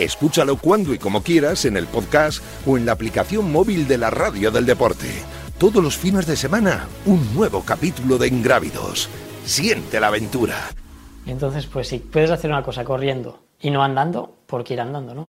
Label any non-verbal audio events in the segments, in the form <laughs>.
Escúchalo cuando y como quieras en el podcast o en la aplicación móvil de la Radio del Deporte. Todos los fines de semana, un nuevo capítulo de Ingrávidos. Siente la aventura. Entonces, pues si puedes hacer una cosa corriendo y no andando, ¿por qué ir andando, no?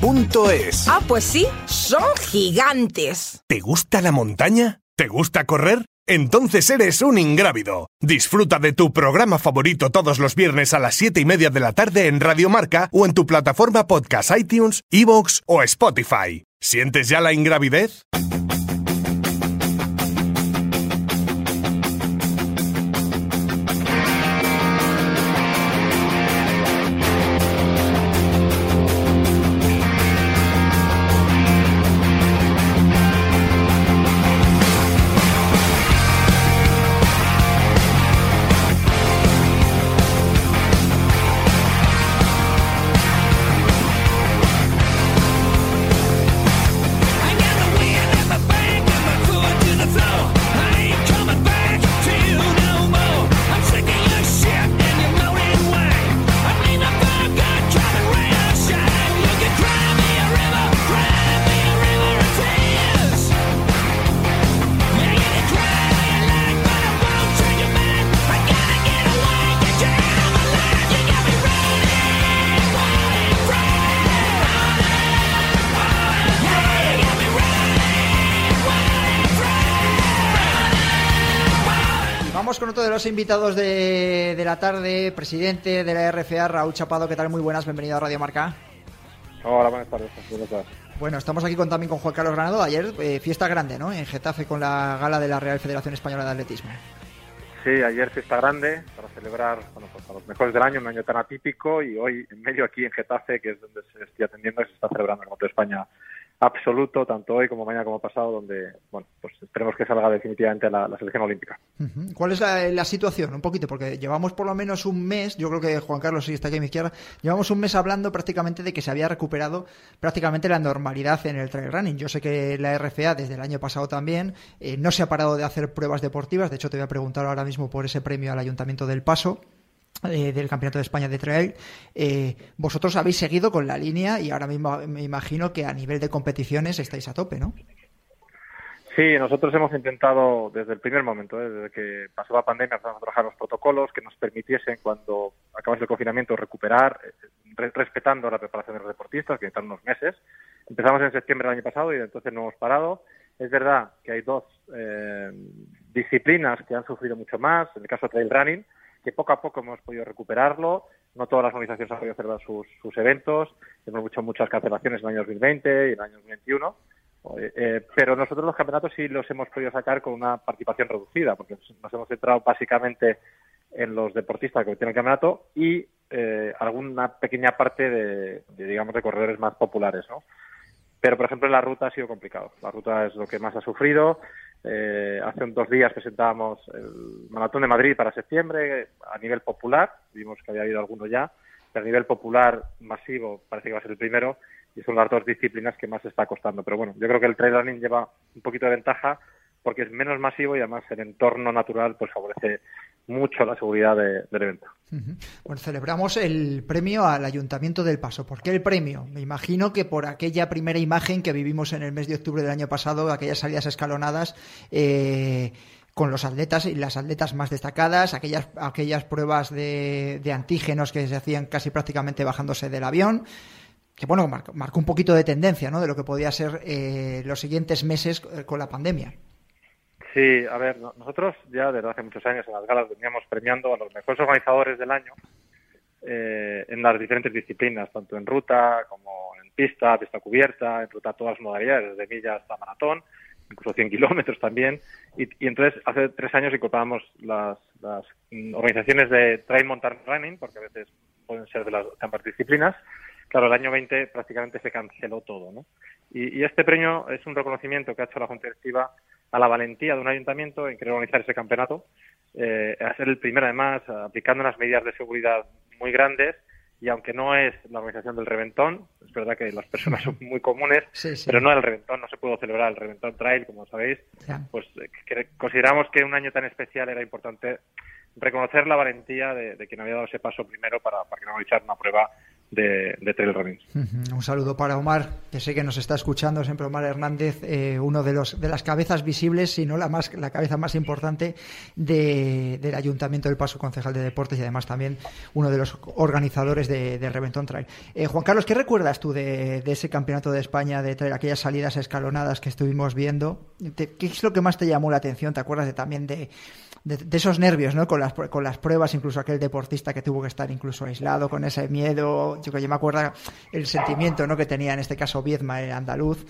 www.utmp.es. Ah, pues sí, son gigantes. ¿Te gusta la montaña? ¿Te gusta correr? Entonces eres un ingrávido. Disfruta de tu programa favorito todos los viernes a las 7 y media de la tarde en Radio Marca o en tu plataforma podcast iTunes, Evox o Spotify. ¿Sientes ya la ingravidez? Con otro de los invitados de, de la tarde, presidente de la RFA, Raúl Chapado. ¿Qué tal? Muy buenas, bienvenido a Radio Marca. Hola, buenas tardes. Buenas tardes. Bueno, estamos aquí con, también con Juan Carlos Granado. Ayer, eh, fiesta grande, ¿no? En Getafe con la gala de la Real Federación Española de Atletismo. Sí, ayer fiesta grande para celebrar bueno, pues a los mejores del año, un año tan atípico, y hoy en medio aquí en Getafe, que es donde se estoy atendiendo, se está celebrando el de España absoluto, tanto hoy como mañana como pasado, donde, bueno, pues esperemos que salga definitivamente la, la selección olímpica. ¿Cuál es la, la situación? Un poquito, porque llevamos por lo menos un mes, yo creo que Juan Carlos sí está aquí a mi izquierda, llevamos un mes hablando prácticamente de que se había recuperado prácticamente la normalidad en el trail running. Yo sé que la RFA desde el año pasado también eh, no se ha parado de hacer pruebas deportivas, de hecho te voy a preguntar ahora mismo por ese premio al Ayuntamiento del Paso. Eh, del Campeonato de España de Trail, eh, vosotros habéis seguido con la línea y ahora mismo me imagino que a nivel de competiciones estáis a tope, ¿no? Sí, nosotros hemos intentado desde el primer momento, ¿eh? desde que pasó la pandemia, empezamos a trabajar los protocolos que nos permitiesen, cuando acabase el confinamiento, recuperar, re- respetando la preparación de los deportistas, que necesitan unos meses. Empezamos en septiembre del año pasado y entonces no hemos parado. Es verdad que hay dos disciplinas que han sufrido mucho más, en el caso trail running, que poco a poco hemos podido recuperarlo. No todas las organizaciones han podido celebrar sus, sus eventos. Hemos hecho muchas cancelaciones en el año 2020 y en el año 2021. Eh, pero nosotros los campeonatos sí los hemos podido sacar con una participación reducida, porque nos hemos centrado básicamente en los deportistas que tienen el campeonato y eh, alguna pequeña parte de, digamos, de corredores más populares, ¿no? Pero, por ejemplo, la ruta ha sido complicado. La ruta es lo que más ha sufrido. Eh, hace dos días presentábamos el Maratón de Madrid para septiembre a nivel popular. Vimos que había habido alguno ya. Pero a nivel popular masivo parece que va a ser el primero. y son las dos disciplinas que más está costando. Pero bueno, yo creo que el trail running lleva un poquito de ventaja porque es menos masivo y además el entorno natural pues favorece mucho la seguridad del evento. Bueno, celebramos el premio al Ayuntamiento del Paso. ¿Por qué el premio? Me imagino que por aquella primera imagen que vivimos en el mes de octubre del año pasado, aquellas salidas escalonadas. Eh, con los atletas y las atletas más destacadas, aquellas, aquellas pruebas de, antígenos que se hacían casi prácticamente bajándose del avión, que bueno, marcó, un poquito de tendencia ¿no? de lo que podía ser eh, los siguientes meses eh, con la pandemia. Sí, a ver, nosotros ya desde hace muchos años en las galas veníamos premiando a los mejores organizadores del año eh, en las diferentes disciplinas, tanto en ruta como en pista, pista cubierta, en ruta todas las modalidades, desde millas hasta maratón, incluso 100 kilómetros también. Y, entonces hace tres años incorporamos las, las organizaciones de trail mountain running, porque a veces pueden ser de las ambas disciplinas. Claro, el año 20 prácticamente se canceló todo, ¿no? Y, y este premio es un reconocimiento que ha hecho la Junta Directiva a la valentía de un ayuntamiento en querer organizar ese campeonato, eh, a ser el primero además, aplicando unas medidas de seguridad muy grandes y aunque no es la organización del reventón, es verdad que las personas son muy comunes, pero no el reventón, no se pudo celebrar el reventón trail, como sabéis, pues eh, consideramos que un año tan especial era importante reconocer la valentía de, quien había dado ese paso primero para, para que no realizar una prueba de, de Trail. Un saludo para Omar, que sé que nos está escuchando siempre Omar Hernández, eh, uno de los de las cabezas visibles, si no la más la cabeza más importante del Ayuntamiento del Paso Concejal de Deportes y además también uno de los organizadores de, Reventón Trail. Eh, Juan Carlos, ¿qué recuerdas tú de, ese campeonato de España, de traer aquellas salidas escalonadas que estuvimos viendo? ¿Qué es lo que más te llamó la atención? ¿Te acuerdas de, también de, de, esos nervios, ¿no? Con las, con las pruebas, incluso aquel deportista que tuvo que estar incluso aislado, con ese miedo. Yo, yo me acuerdo el sentimiento, ¿no? Que tenía en este caso Viezma, el andaluz.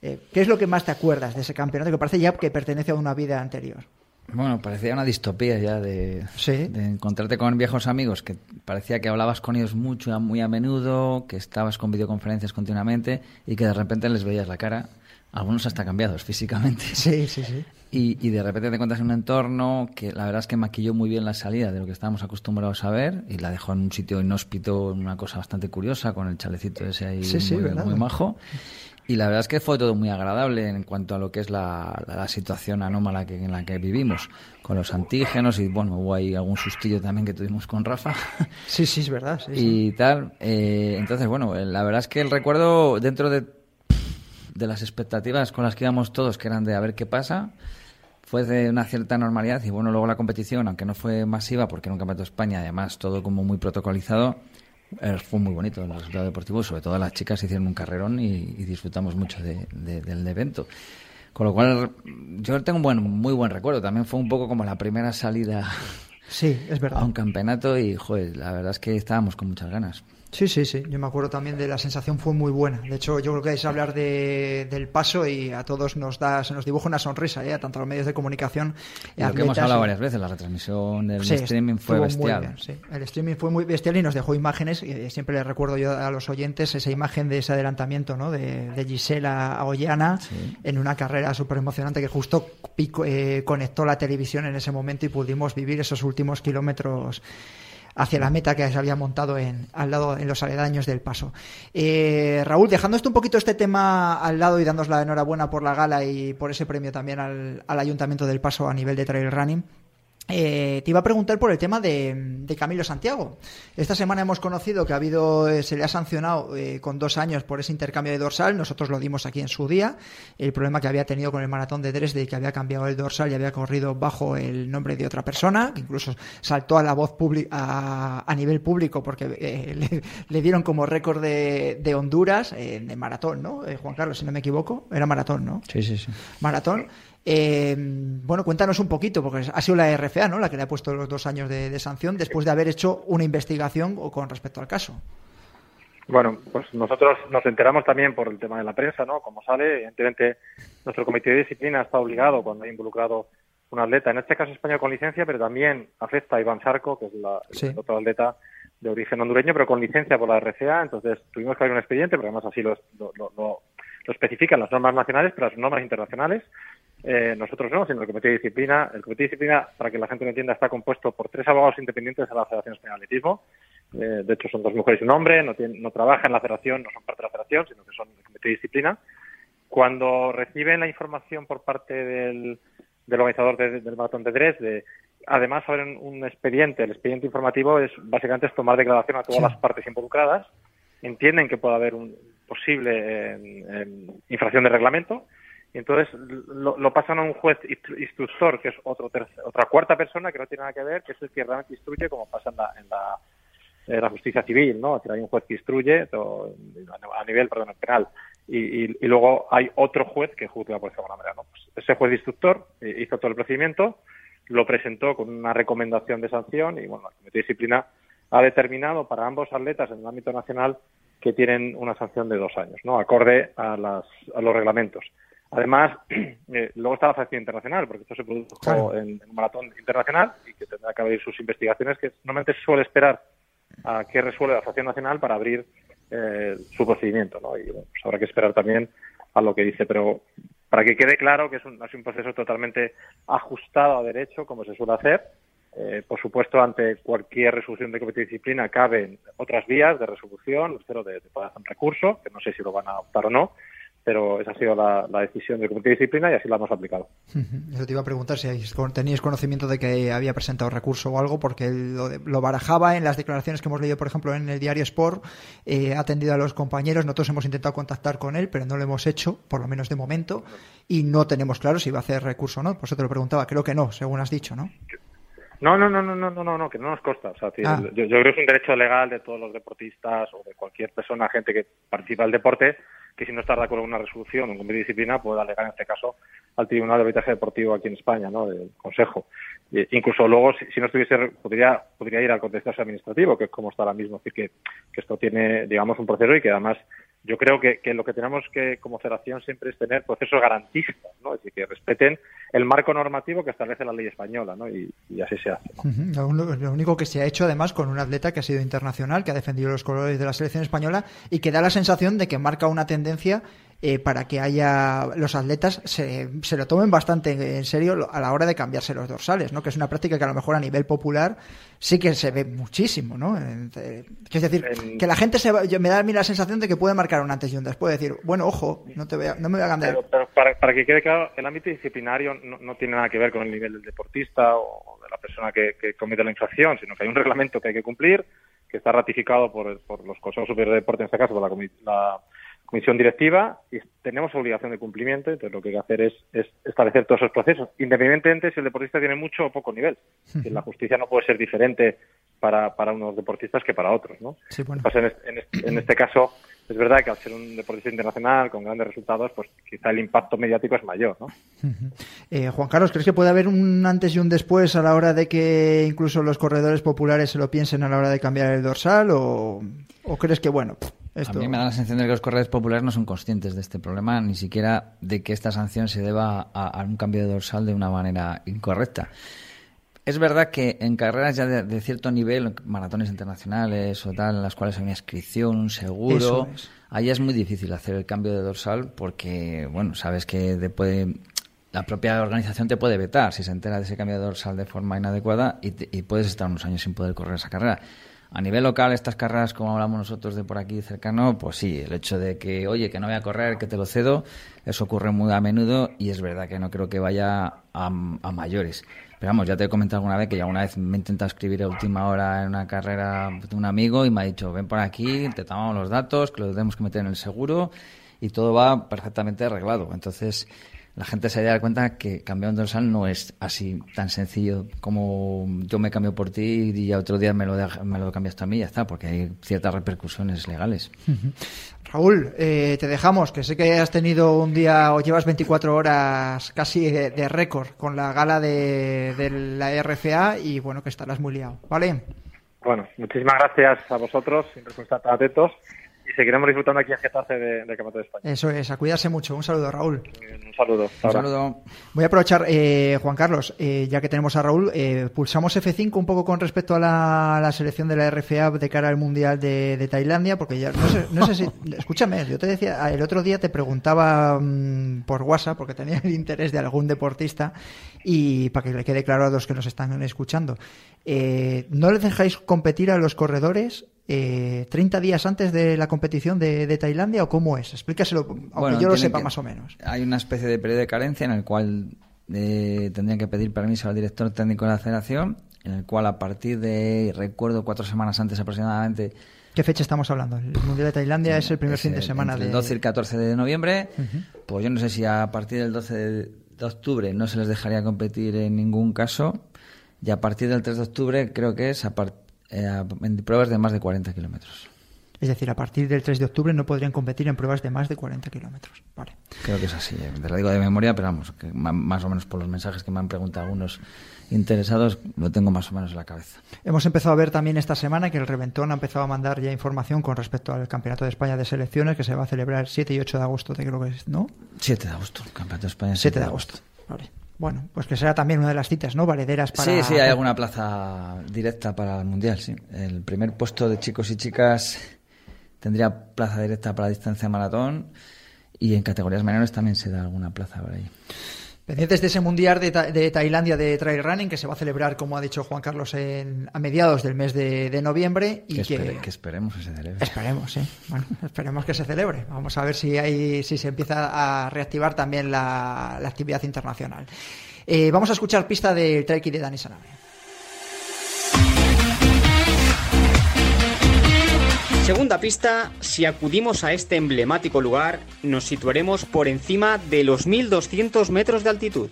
Eh, ¿Qué es lo que más te acuerdas de ese campeonato que parece ya que pertenece a una vida anterior? Bueno, parecía una distopía ya de, de, encontrarte con viejos amigos que parecía que hablabas con ellos mucho, muy a menudo, que estabas con videoconferencias continuamente y que de repente les veías la cara, algunos hasta cambiados físicamente. <laughs> Sí, sí, sí. Y, y, de repente te encuentras en un entorno que la verdad es que maquilló muy bien la salida de lo que estábamos acostumbrados a ver y la dejó en un sitio inhóspito, una cosa bastante curiosa, con el chalecito ese ahí muy, majo. Y la verdad es que fue todo muy agradable en cuanto a lo que es la, la, situación anómala que, en la que vivimos, con los antígenos y bueno, hubo ahí algún sustillo también que tuvimos con Rafa. Sí, sí, es verdad. <laughs> y tal. Eh, entonces, bueno, la verdad es que el recuerdo dentro de, de las expectativas con las que íbamos todos, que eran de a ver qué pasa, fue de una cierta normalidad y bueno, luego la competición, aunque no fue masiva porque era un campeonato de España, además todo como muy protocolizado, eh, fue muy bonito el resultado deportivo, sobre todo las chicas hicieron un carrerón y, disfrutamos mucho del evento. Con lo cual, yo tengo un buen, muy buen recuerdo. También fue un poco como la primera salida sí, es verdad. a un campeonato y, joder, la verdad es que estábamos con muchas ganas. Sí, sí, sí. Yo me acuerdo también de la sensación fue muy buena. De hecho, yo creo que es hablar de, del paso y a todos nos da, se nos dibuja una sonrisa, ¿eh? tanto a los medios de comunicación. Y lo que hemos hablado varias veces, la retransmisión del streaming fue bestial. sí. El streaming fue muy bestial y nos dejó imágenes. Y siempre le recuerdo yo a los oyentes esa imagen de ese adelantamiento, ¿no? De, de Gisela a Ollana en una carrera súper emocionante que justo eh, conectó la televisión en ese momento y pudimos vivir esos últimos kilómetros hacia la meta que se había montado en, al lado, en los aledaños del paso. Eh, Raúl, dejando esto un poquito este tema al lado y dándos la enhorabuena por la gala y por ese premio también al, al Ayuntamiento del Paso a nivel de trail running. Eh, te iba a preguntar por el tema de, Camilo Santiago. Esta semana hemos conocido que ha habido, eh, se le ha sancionado eh, con dos años por ese intercambio de dorsal. Nosotros lo dimos aquí en su día. El problema que había tenido con el maratón de Dresde, que había cambiado el dorsal y había corrido bajo el nombre de otra persona, que incluso saltó a la voz a, a, nivel público porque <laughs> le, dieron como récord de, de Honduras de maratón, ¿no? Juan Carlos, si no me equivoco, era maratón, ¿no? Sí, sí, sí. Maratón. Eh, bueno, cuéntanos un poquito, porque ha sido la RFA ¿no? la que le ha puesto los dos años de, sanción después de haber hecho una investigación con respecto al caso. Bueno, pues nosotros nos enteramos también por el tema de la prensa, ¿no? Como sale, evidentemente nuestro comité de disciplina está obligado cuando ha involucrado un atleta, en este caso español con licencia, pero también afecta a Iván Sarco, que es la, el otro atleta de origen hondureño, pero con licencia por la RCA, entonces tuvimos que abrir un expediente, pero además así lo, lo, lo, lo especifican las normas nacionales, pero las normas internacionales, eh, nosotros no, sino el Comité de Disciplina. El Comité de Disciplina, para que la gente lo entienda, está compuesto por tres abogados independientes de la Federación Española de Atletismo. Eh, de hecho, son dos mujeres y un hombre, no, no trabajan en la federación, no son parte de la federación federación, sino que son el comité de disciplina. Cuando reciben la información por parte del, del organizador del maratón de Dresde, además abren un expediente. El expediente informativo es básicamente es tomar declaración a todas las partes involucradas. Entienden que puede haber un posible infracción de reglamento y entonces lo, pasan a un juez instructor, que es otro otra cuarta persona que no tiene nada que ver, que es el que realmente instruye, como pasa en la, en la, justicia civil, ¿no? hay un juez que instruye a nivel perdón, penal y, luego hay otro juez que juzga por esa manera. ¿no? Pues ese juez instructor hizo todo el procedimiento, lo presentó con una recomendación de sanción y bueno, el comité de disciplina ha determinado para ambos atletas en el ámbito nacional que tienen una sanción de dos años, ¿no? Acorde a, las, a los reglamentos. Además, <clears throat> eh, luego está la sanción internacional, porque esto se produjo en, un maratón internacional y que tendrá que abrir sus investigaciones, que normalmente se suele esperar a que resuelva la sanción nacional para abrir eh, su procedimiento, ¿no? Y bueno, pues habrá que esperar también a lo que dice, pero para que quede claro que es un, un proceso totalmente ajustado a derecho, como se suele hacer. Eh, por supuesto, ante cualquier resolución de comité de disciplina caben otras vías de resolución, espero de, de poder hacer un recurso, que no sé si lo van a adoptar o no, pero esa ha sido la, decisión del Comité de Disciplina y así la hemos aplicado. Yo te iba a preguntar si teníais conocimiento de que había presentado recurso o algo, porque lo, barajaba en las declaraciones que hemos leído, por ejemplo, en el diario Sport, eh, ha atendido a los compañeros, nosotros hemos intentado contactar con él, pero no lo hemos hecho, por lo menos de momento, y no tenemos claro si va a hacer recurso o no, por eso te lo preguntaba, creo que no, según has dicho, ¿no? No, no, no, no, no, no, no, que no nos consta. O sea, ah. yo, yo, creo que es un derecho legal de todos los deportistas o de cualquier persona, gente que participa del deporte, que si no está de acuerdo con una resolución o de disciplina puede alegar en este caso al Tribunal de Arbitraje Deportivo aquí en España, ¿no? del Consejo. incluso luego, si, no estuviese, podría, podría ir al contexto administrativo, que es como está ahora mismo. Es decir, que, que esto tiene, digamos, un proceso y que además yo creo que, lo que tenemos que, como federación, siempre es tener procesos garantistas, ¿no? Es decir, que respeten el marco normativo que establece la ley española, ¿no? Y, así se hace. lo, único que se ha hecho, además, con un atleta que ha sido internacional, que ha defendido los colores de la selección española y que da la sensación de que marca una tendencia eh, para que haya los atletas se, se, lo tomen bastante en serio a la hora de cambiarse los dorsales, ¿no? Que es una práctica que a lo mejor a nivel popular sí que se ve muchísimo, ¿no? Es decir, que la gente se me da a mí la sensación de que puede marcar un antes y un después, decir, bueno, ojo, no te voy no me voy a cambiar. Pero, para, que quede claro, el ámbito disciplinario no, tiene nada que ver con el nivel del deportista o de la persona que, comete la infracción, sino que hay un reglamento que hay que cumplir, que está ratificado por, por los consejos superiores de deporte, en este caso por la, la comisión directiva y tenemos obligación de cumplimiento, entonces lo que hay que hacer es, establecer todos esos procesos, independientemente si el deportista tiene mucho o poco nivel. la justicia no puede ser diferente para, para unos deportistas que para otros. ¿no? en, este, caso, es verdad que al ser un deportista internacional con grandes resultados, pues quizá el impacto mediático es mayor. ¿no? Eh, Juan Carlos, ¿crees que puede haber un antes y un después a la hora de que incluso los corredores populares se lo piensen a la hora de cambiar el dorsal? ¿O, o crees que, bueno, a mí me da la sensación de que los corredores populares no son conscientes de este problema, ni siquiera de que esta sanción se deba a, un cambio de dorsal de una manera incorrecta. Es verdad que en carreras ya de, cierto nivel, maratones internacionales o tal, en las cuales hay una inscripción, un seguro, ahí es muy difícil hacer el cambio de dorsal porque, bueno, sabes que la propia organización te puede vetar si se entera de ese cambio de dorsal de forma inadecuada y, y puedes estar unos años sin poder correr esa carrera. A nivel local, estas carreras, como hablamos nosotros de por aquí cercano, pues sí, el hecho de que, oye, que no voy a correr, que te lo cedo, eso ocurre muy a menudo y es verdad que no creo que vaya a, mayores. Pero vamos, ya te he comentado alguna vez que ya una vez me he intentado escribir a última hora en una carrera de un amigo y me ha dicho, ven por aquí, te tomamos los datos, que los tenemos que meter en el seguro y todo va perfectamente arreglado. Entonces, la gente se da cuenta que cambiar un dorsal no es así tan sencillo como yo me cambio por ti y ya otro día me lo, me lo cambias tú a mí y ya está, porque hay ciertas repercusiones legales. Raúl, eh, te dejamos, que sé que has tenido un día o llevas 24 horas casi de, récord con la gala de, de, la RFA y bueno, que estarás muy liado, ¿vale? Bueno, muchísimas gracias a vosotros, siempre estar atentos y seguiremos disfrutando aquí en Getafe de, de Campeonato de España. Eso es, a cuidarse mucho. Un saludo, Raúl. Un saludo. Un saludo. Voy a aprovechar, eh, Juan Carlos, eh, ya que tenemos a Raúl, eh, pulsamos F5 un poco con respecto a la, selección de la RFA de cara al Mundial de, Tailandia, porque ya no sé, no sé si. <laughs> escúchame, yo te decía, el otro día te preguntaba mm, por WhatsApp, porque tenía el interés de algún deportista, y para que le quede claro a los que nos están escuchando. ¿No les dejáis competir a los corredores eh, 30 días antes de la competición de, de Tailandia o cómo es? Explícaselo, aunque Bueno, yo lo sepa más o menos. Hay una especie de periodo de carencia en el cual eh, tendrían que pedir permiso al director técnico de la federación, en el cual a partir de, recuerdo, cuatro semanas antes aproximadamente, ¿Qué fecha estamos hablando? El Mundial de Tailandia es el primer es fin de semana entre de... el 12 y el 14 de noviembre, Ujú. pues yo no sé si a partir del 12 de, octubre no se les dejaría competir en ningún caso, y a partir del 3 de octubre creo que es a par- eh, en pruebas de más de 40 kilómetros. Es decir, a partir del 3 de octubre no podrían competir en pruebas de más de 40 kilómetros. Vale. Creo que es así, eh, te lo digo de memoria, pero vamos, que más o menos por los mensajes que me han preguntado algunos interesados, lo tengo más o menos en la cabeza. Hemos empezado a ver también esta semana que el Reventón ha empezado a mandar ya información con respecto al Campeonato de España de Selecciones que se va a celebrar el 7 y 8 de agosto, te creo que es, ¿no? 7 de agosto, Campeonato de España. 7 de agosto. Vale. Bueno, pues que será también una de las citas, ¿no? Valederas para... Sí, sí, hay alguna plaza directa para el Mundial, sí. El primer puesto de chicos y chicas tendría plaza directa para distancia maratón y en categorías menores también se da alguna plaza por ahí. Pendientes de ese Mundial de, Ta- de Tailandia de Trail Running que se va a celebrar, como ha dicho Juan Carlos, en, a mediados del mes de, de noviembre y Que, que... espere- que esperemos que se celebre. Esperemos, sí. Bueno, esperemos que se celebre. Vamos a ver si hay, si se empieza a reactivar también la, la actividad internacional. Eh, vamos a escuchar pista del trek de Dani Sanabria. Segunda pista, si acudimos a este emblemático lugar, nos situaremos por encima de los 1200 metros de altitud.